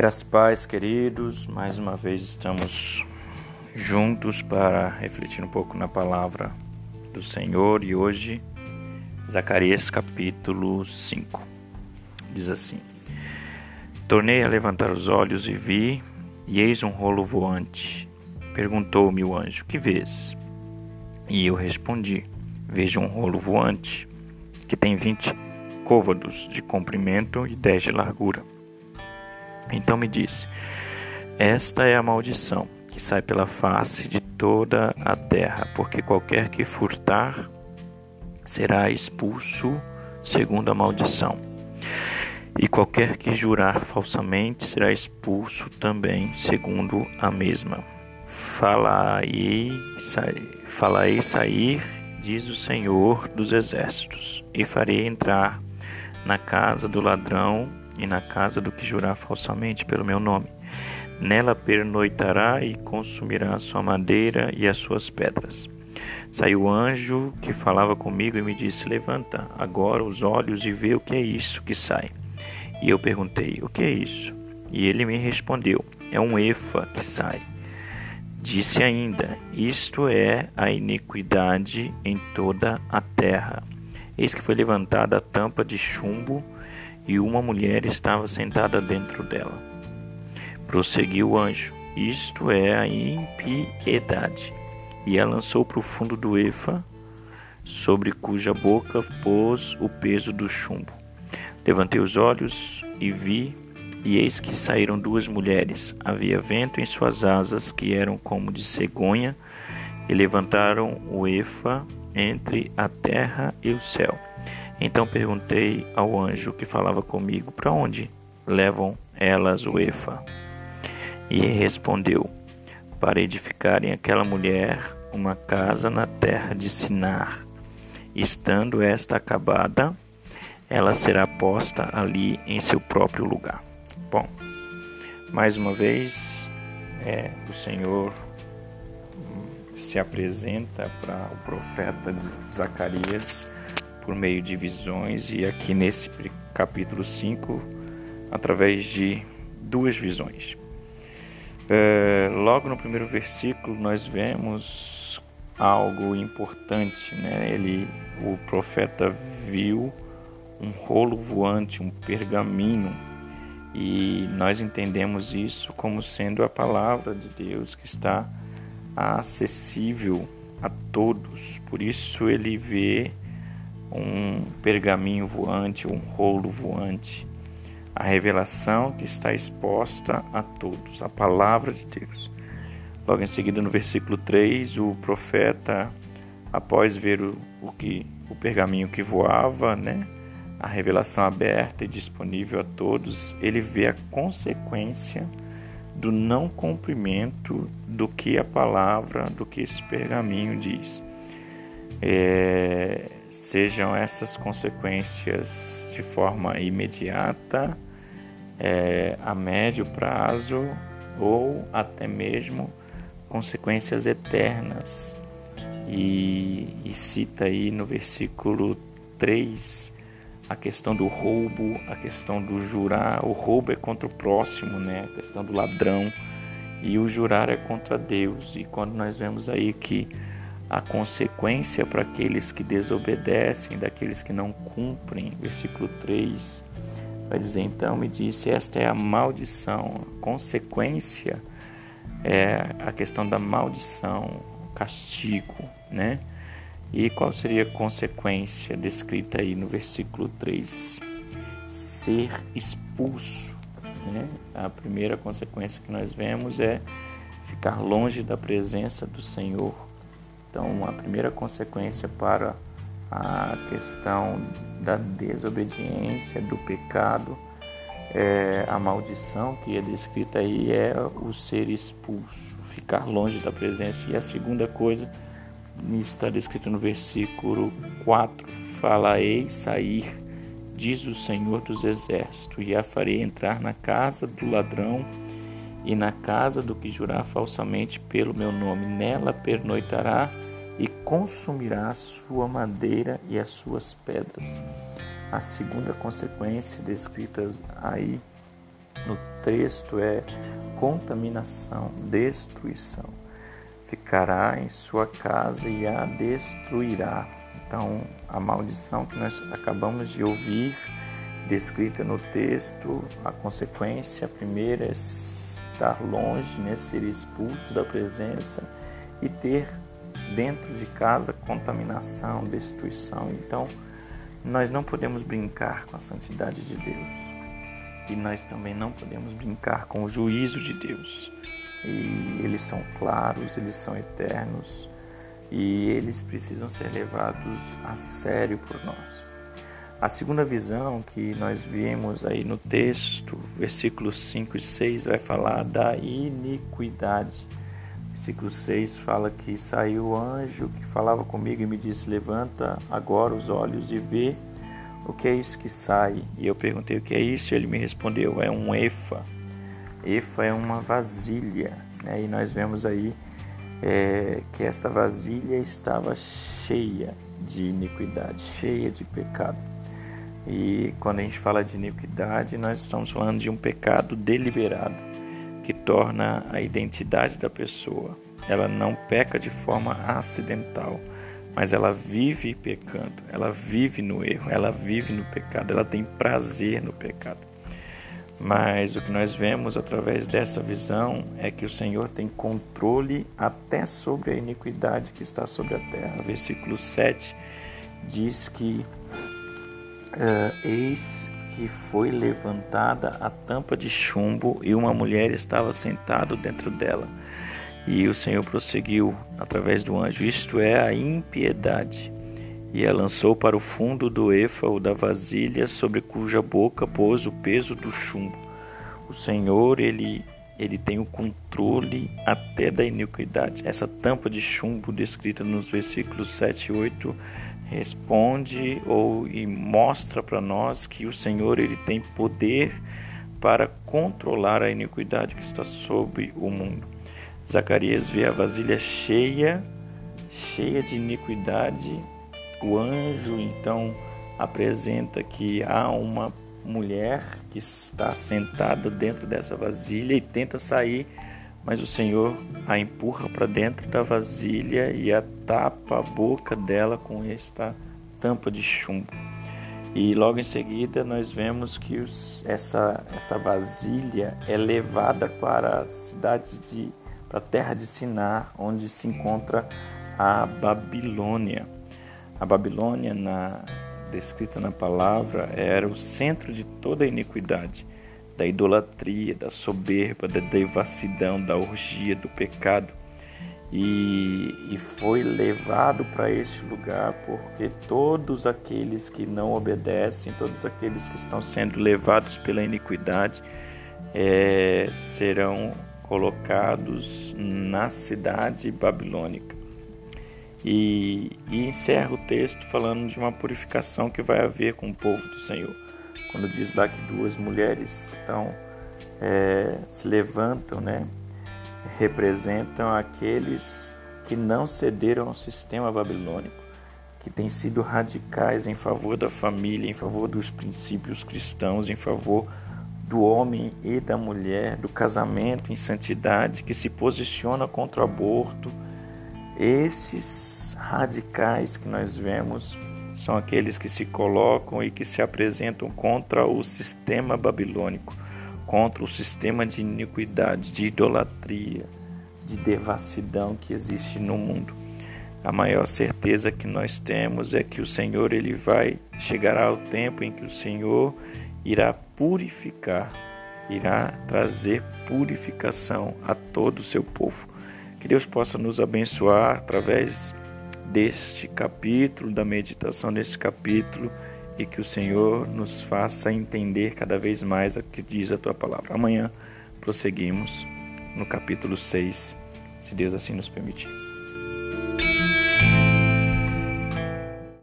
Graças pais queridos, mais uma vez estamos juntos para refletir um pouco na palavra do Senhor e hoje Zacarias capítulo 5 diz assim: Tornei a levantar os olhos e vi, e eis um rolo voante. Perguntou-me o anjo: Que vês? E eu respondi: Vejo um rolo voante que tem vinte côvados de comprimento e dez de largura então me disse: Esta é a maldição que sai pela face de toda a terra, porque qualquer que furtar será expulso segundo a maldição. E qualquer que jurar falsamente será expulso também segundo a mesma. Falai, falarei sair, diz o Senhor dos Exércitos, e farei entrar na casa do ladrão e na casa do que jurar falsamente pelo meu nome. Nela pernoitará e consumirá a sua madeira e as suas pedras. Saiu o anjo que falava comigo e me disse: Levanta agora os olhos e vê o que é isso que sai. E eu perguntei: O que é isso? E ele me respondeu: É um efa que sai. Disse ainda: Isto é a iniquidade em toda a terra. Eis que foi levantada a tampa de chumbo e uma mulher estava sentada dentro dela. Prosseguiu o anjo: Isto é a impiedade. E a lançou para o fundo do Efa, sobre cuja boca pôs o peso do chumbo. Levantei os olhos e vi, e eis que saíram duas mulheres. Havia vento em suas asas, que eram como de cegonha, e levantaram o Efa entre a terra e o céu. Então perguntei ao anjo que falava comigo: Para onde levam elas o Efa? E respondeu: Para edificarem aquela mulher uma casa na terra de Sinar. Estando esta acabada, ela será posta ali em seu próprio lugar. Bom, mais uma vez, é, o Senhor se apresenta para o profeta Zacarias por meio de visões, e aqui nesse capítulo 5, através de duas visões. É, logo no primeiro versículo, nós vemos algo importante, né? Ele, o profeta viu um rolo voante, um pergaminho, e nós entendemos isso como sendo a palavra de Deus que está acessível a todos. Por isso ele vê um pergaminho voante, um rolo voante, a revelação que está exposta a todos, a palavra de Deus. Logo em seguida, no versículo 3, o profeta, após ver o, o que o pergaminho que voava, né, a revelação aberta e disponível a todos, ele vê a consequência do não cumprimento do que a palavra, do que esse pergaminho diz. É, sejam essas consequências de forma imediata, é, a médio prazo ou até mesmo consequências eternas. E, e cita aí no versículo 3 a questão do roubo, a questão do jurar. O roubo é contra o próximo, né? a questão do ladrão, e o jurar é contra Deus. E quando nós vemos aí que a consequência para aqueles que desobedecem, daqueles que não cumprem. Versículo 3 vai dizer: Então me disse, esta é a maldição, a consequência é a questão da maldição, castigo, né? E qual seria a consequência descrita aí no versículo 3? Ser expulso. Né? A primeira consequência que nós vemos é ficar longe da presença do Senhor então, a primeira consequência para a questão da desobediência, do pecado, é, a maldição que é descrita aí é o ser expulso, ficar longe da presença. E a segunda coisa está descrita no versículo 4: Falarei sair, diz o Senhor dos Exércitos, e a farei entrar na casa do ladrão e na casa do que jurar falsamente pelo meu nome. Nela pernoitará e consumirá a sua madeira e as suas pedras. A segunda consequência descrita aí no texto é contaminação, destruição. Ficará em sua casa e a destruirá. Então, a maldição que nós acabamos de ouvir, descrita no texto, a consequência primeira é estar longe, né, ser expulso da presença e ter dentro de casa contaminação, destruição. Então, nós não podemos brincar com a santidade de Deus. E nós também não podemos brincar com o juízo de Deus. E eles são claros, eles são eternos e eles precisam ser levados a sério por nós. A segunda visão que nós vimos aí no texto, versículos 5 e 6, vai falar da iniquidade. Versículo 6 fala que saiu o anjo que falava comigo e me disse: Levanta agora os olhos e vê o que é isso que sai. E eu perguntei o que é isso, ele me respondeu: É um efa. Efa é uma vasilha. Né? E nós vemos aí é, que esta vasilha estava cheia de iniquidade, cheia de pecado. E quando a gente fala de iniquidade, nós estamos falando de um pecado deliberado que torna a identidade da pessoa. Ela não peca de forma acidental, mas ela vive pecando, ela vive no erro, ela vive no pecado, ela tem prazer no pecado. Mas o que nós vemos através dessa visão é que o Senhor tem controle até sobre a iniquidade que está sobre a terra. Versículo 7 diz que uh, eis que foi levantada a tampa de chumbo e uma mulher estava sentada dentro dela. E o Senhor prosseguiu através do anjo: Isto é a impiedade. E a lançou para o fundo do éfao da vasilha, sobre cuja boca pôs o peso do chumbo. O Senhor, ele, ele tem o controle até da iniquidade. Essa tampa de chumbo descrita nos versículos 7 e 8 responde ou e mostra para nós que o Senhor ele tem poder para controlar a iniquidade que está sobre o mundo. Zacarias vê a vasilha cheia, cheia de iniquidade. O anjo então apresenta que há uma mulher que está sentada dentro dessa vasilha e tenta sair mas o Senhor a empurra para dentro da vasilha e a tapa a boca dela com esta tampa de chumbo. E logo em seguida nós vemos que os, essa, essa vasilha é levada para a cidade de para a terra de Sinar, onde se encontra a Babilônia. A Babilônia, na, descrita na palavra, era o centro de toda a iniquidade da idolatria, da soberba, da devassidão, da orgia, do pecado. E, e foi levado para este lugar porque todos aqueles que não obedecem, todos aqueles que estão sendo levados pela iniquidade, é, serão colocados na cidade babilônica. E, e encerra o texto falando de uma purificação que vai haver com o povo do Senhor quando diz lá que duas mulheres estão é, se levantam, né, representam aqueles que não cederam ao sistema babilônico, que têm sido radicais em favor da família, em favor dos princípios cristãos, em favor do homem e da mulher, do casamento em santidade, que se posiciona contra o aborto. Esses radicais que nós vemos são aqueles que se colocam e que se apresentam contra o sistema babilônico, contra o sistema de iniquidade, de idolatria, de devassidão que existe no mundo. A maior certeza que nós temos é que o Senhor ele vai chegará o tempo em que o Senhor irá purificar, irá trazer purificação a todo o seu povo. Que Deus possa nos abençoar através deste capítulo, da meditação deste capítulo e que o Senhor nos faça entender cada vez mais o que diz a tua palavra. Amanhã prosseguimos no capítulo 6, se Deus assim nos permitir.